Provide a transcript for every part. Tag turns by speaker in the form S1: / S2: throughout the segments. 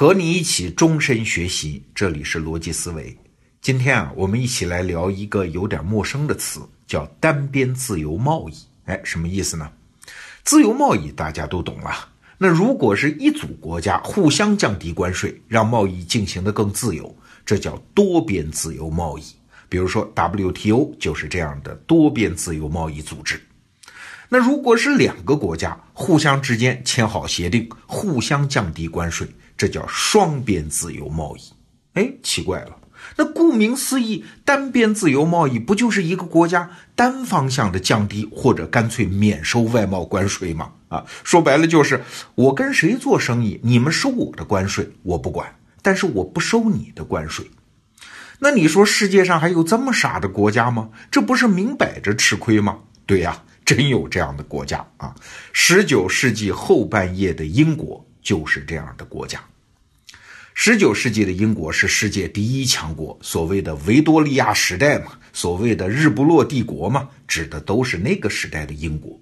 S1: 和你一起终身学习，这里是逻辑思维。今天啊，我们一起来聊一个有点陌生的词，叫单边自由贸易。哎，什么意思呢？自由贸易大家都懂了。那如果是一组国家互相降低关税，让贸易进行的更自由，这叫多边自由贸易。比如说 WTO 就是这样的多边自由贸易组织。那如果是两个国家互相之间签好协定，互相降低关税，这叫双边自由贸易。哎，奇怪了，那顾名思义，单边自由贸易不就是一个国家单方向的降低或者干脆免收外贸关税吗？啊，说白了就是我跟谁做生意，你们收我的关税我不管，但是我不收你的关税。那你说世界上还有这么傻的国家吗？这不是明摆着吃亏吗？对呀。真有这样的国家啊！十九世纪后半叶的英国就是这样的国家。十九世纪的英国是世界第一强国，所谓的维多利亚时代嘛，所谓的日不落帝国嘛，指的都是那个时代的英国。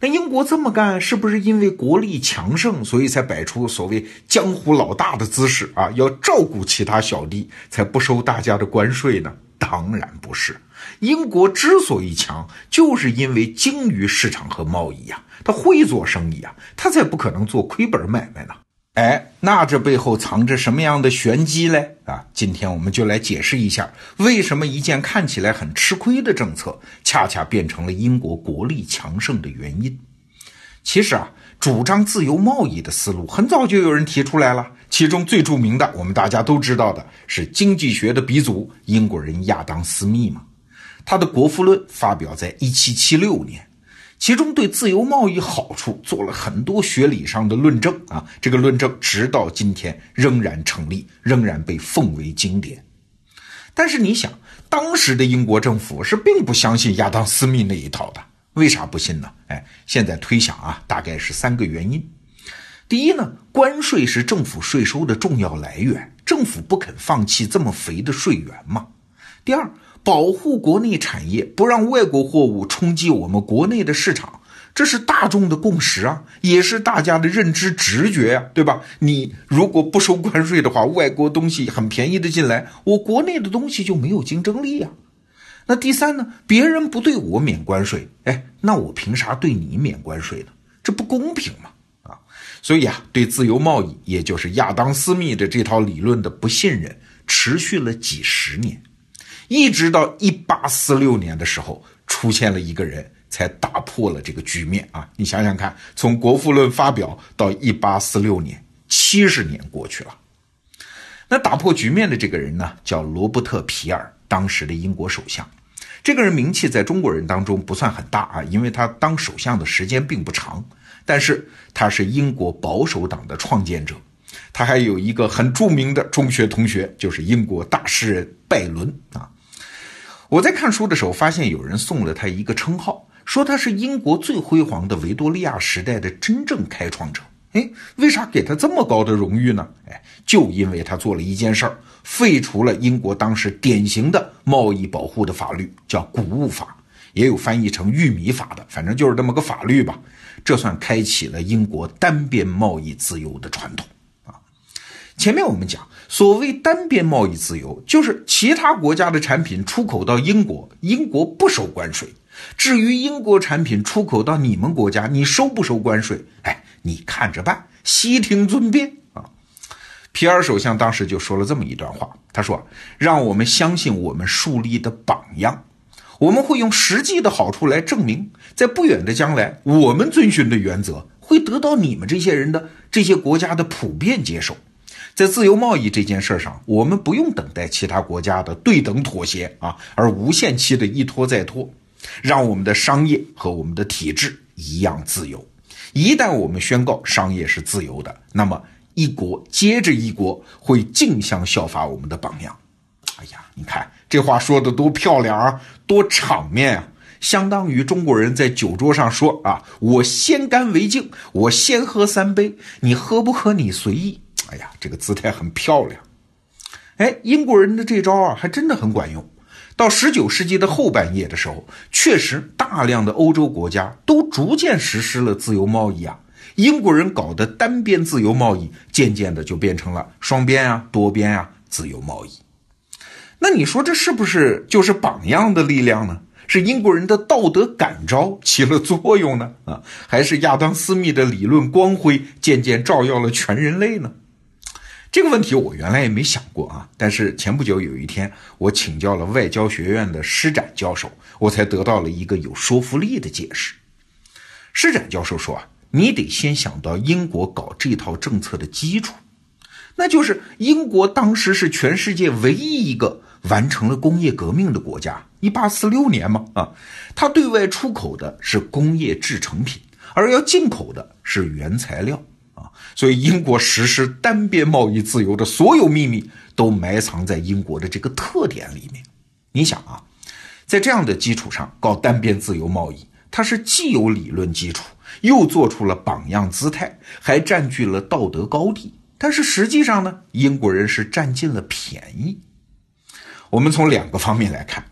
S1: 那英国这么干，是不是因为国力强盛，所以才摆出所谓江湖老大的姿势啊？要照顾其他小弟，才不收大家的关税呢？当然不是。英国之所以强，就是因为精于市场和贸易呀，他会做生意啊，他才不可能做亏本买卖呢。哎，那这背后藏着什么样的玄机嘞？啊，今天我们就来解释一下，为什么一件看起来很吃亏的政策，恰恰变成了英国国力强盛的原因。其实啊，主张自由贸易的思路很早就有人提出来了，其中最著名的，我们大家都知道的是经济学的鼻祖英国人亚当·斯密嘛。他的《国富论》发表在一七七六年，其中对自由贸易好处做了很多学理上的论证啊，这个论证直到今天仍然成立，仍然被奉为经典。但是你想，当时的英国政府是并不相信亚当·斯密那一套的，为啥不信呢？哎，现在推想啊，大概是三个原因。第一呢，关税是政府税收的重要来源，政府不肯放弃这么肥的税源嘛。第二。保护国内产业，不让外国货物冲击我们国内的市场，这是大众的共识啊，也是大家的认知直觉呀，对吧？你如果不收关税的话，外国东西很便宜的进来，我国内的东西就没有竞争力呀。那第三呢？别人不对我免关税，哎，那我凭啥对你免关税呢？这不公平嘛？啊，所以啊，对自由贸易，也就是亚当·斯密的这套理论的不信任，持续了几十年。一直到一八四六年的时候，出现了一个人，才打破了这个局面啊！你想想看，从《国富论》发表到一八四六年，七十年过去了。那打破局面的这个人呢，叫罗伯特·皮尔，当时的英国首相。这个人名气在中国人当中不算很大啊，因为他当首相的时间并不长。但是他是英国保守党的创建者。他还有一个很著名的中学同学，就是英国大诗人拜伦啊。我在看书的时候，发现有人送了他一个称号，说他是英国最辉煌的维多利亚时代的真正开创者。哎，为啥给他这么高的荣誉呢？哎，就因为他做了一件事儿，废除了英国当时典型的贸易保护的法律，叫谷物法，也有翻译成玉米法的，反正就是这么个法律吧。这算开启了英国单边贸易自由的传统。前面我们讲，所谓单边贸易自由，就是其他国家的产品出口到英国，英国不收关税；至于英国产品出口到你们国家，你收不收关税？哎，你看着办，悉听尊便啊！皮尔首相当时就说了这么一段话，他说：“让我们相信我们树立的榜样，我们会用实际的好处来证明，在不远的将来，我们遵循的原则会得到你们这些人的这些国家的普遍接受。”在自由贸易这件事上，我们不用等待其他国家的对等妥协啊，而无限期的一拖再拖，让我们的商业和我们的体制一样自由。一旦我们宣告商业是自由的，那么一国接着一国会竞相效法我们的榜样。哎呀，你看这话说的多漂亮啊，多场面啊！相当于中国人在酒桌上说啊：“我先干为敬，我先喝三杯，你喝不喝你随意。”哎呀，这个姿态很漂亮。哎，英国人的这招啊，还真的很管用。到十九世纪的后半叶的时候，确实大量的欧洲国家都逐渐实施了自由贸易啊。英国人搞的单边自由贸易，渐渐的就变成了双边啊、多边啊自由贸易。那你说这是不是就是榜样的力量呢？是英国人的道德感召起了作用呢？啊，还是亚当·斯密的理论光辉渐渐照耀了全人类呢？这个问题我原来也没想过啊，但是前不久有一天，我请教了外交学院的施展教授，我才得到了一个有说服力的解释。施展教授说啊，你得先想到英国搞这套政策的基础，那就是英国当时是全世界唯一一个完成了工业革命的国家，一八四六年嘛啊，它对外出口的是工业制成品，而要进口的是原材料。所以，英国实施单边贸易自由的所有秘密都埋藏在英国的这个特点里面。你想啊，在这样的基础上搞单边自由贸易，它是既有理论基础，又做出了榜样姿态，还占据了道德高地。但是实际上呢，英国人是占尽了便宜。我们从两个方面来看，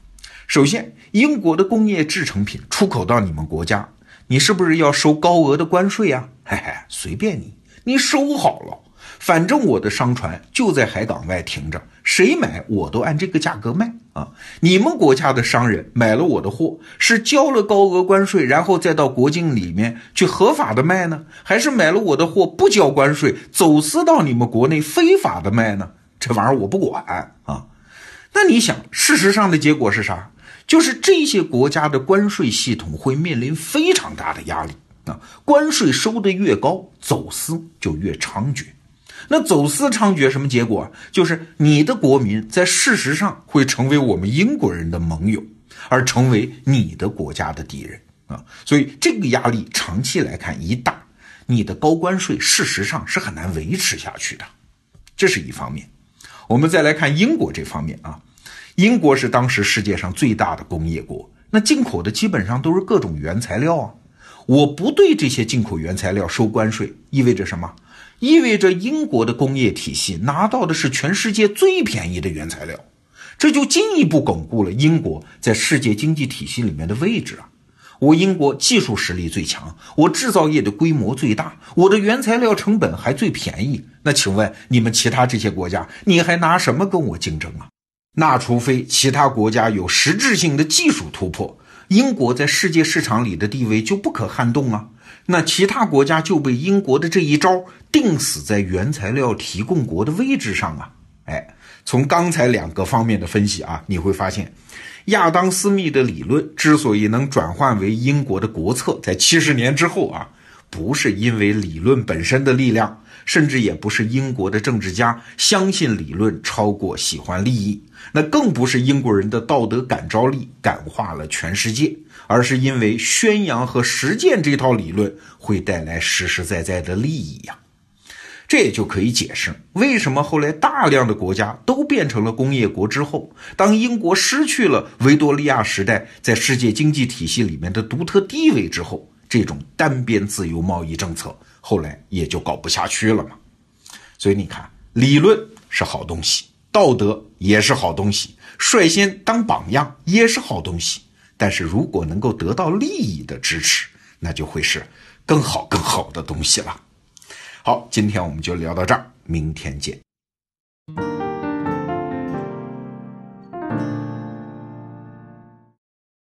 S1: 首先，英国的工业制成品出口到你们国家，你是不是要收高额的关税呀？嘿嘿，随便你。你收好了，反正我的商船就在海港外停着，谁买我都按这个价格卖啊！你们国家的商人买了我的货，是交了高额关税，然后再到国境里面去合法的卖呢，还是买了我的货不交关税，走私到你们国内非法的卖呢？这玩意儿我不管啊！那你想，事实上的结果是啥？就是这些国家的关税系统会面临非常大的压力。关税收的越高，走私就越猖獗。那走私猖獗什么结果？就是你的国民在事实上会成为我们英国人的盟友，而成为你的国家的敌人啊！所以这个压力长期来看一大，你的高关税事实上是很难维持下去的。这是一方面。我们再来看英国这方面啊，英国是当时世界上最大的工业国，那进口的基本上都是各种原材料啊。我不对这些进口原材料收关税，意味着什么？意味着英国的工业体系拿到的是全世界最便宜的原材料，这就进一步巩固了英国在世界经济体系里面的位置啊！我英国技术实力最强，我制造业的规模最大，我的原材料成本还最便宜。那请问你们其他这些国家，你还拿什么跟我竞争啊？那除非其他国家有实质性的技术突破。英国在世界市场里的地位就不可撼动啊，那其他国家就被英国的这一招定死在原材料提供国的位置上啊！哎，从刚才两个方面的分析啊，你会发现，亚当·斯密的理论之所以能转换为英国的国策，在七十年之后啊，不是因为理论本身的力量。甚至也不是英国的政治家相信理论超过喜欢利益，那更不是英国人的道德感召力感化了全世界，而是因为宣扬和实践这套理论会带来实实在在的利益呀。这也就可以解释为什么后来大量的国家都变成了工业国之后，当英国失去了维多利亚时代在世界经济体系里面的独特地位之后，这种单边自由贸易政策。后来也就搞不下去了嘛，所以你看，理论是好东西，道德也是好东西，率先当榜样也是好东西。但是如果能够得到利益的支持，那就会是更好更好的东西了。好，今天我们就聊到这儿，明天见。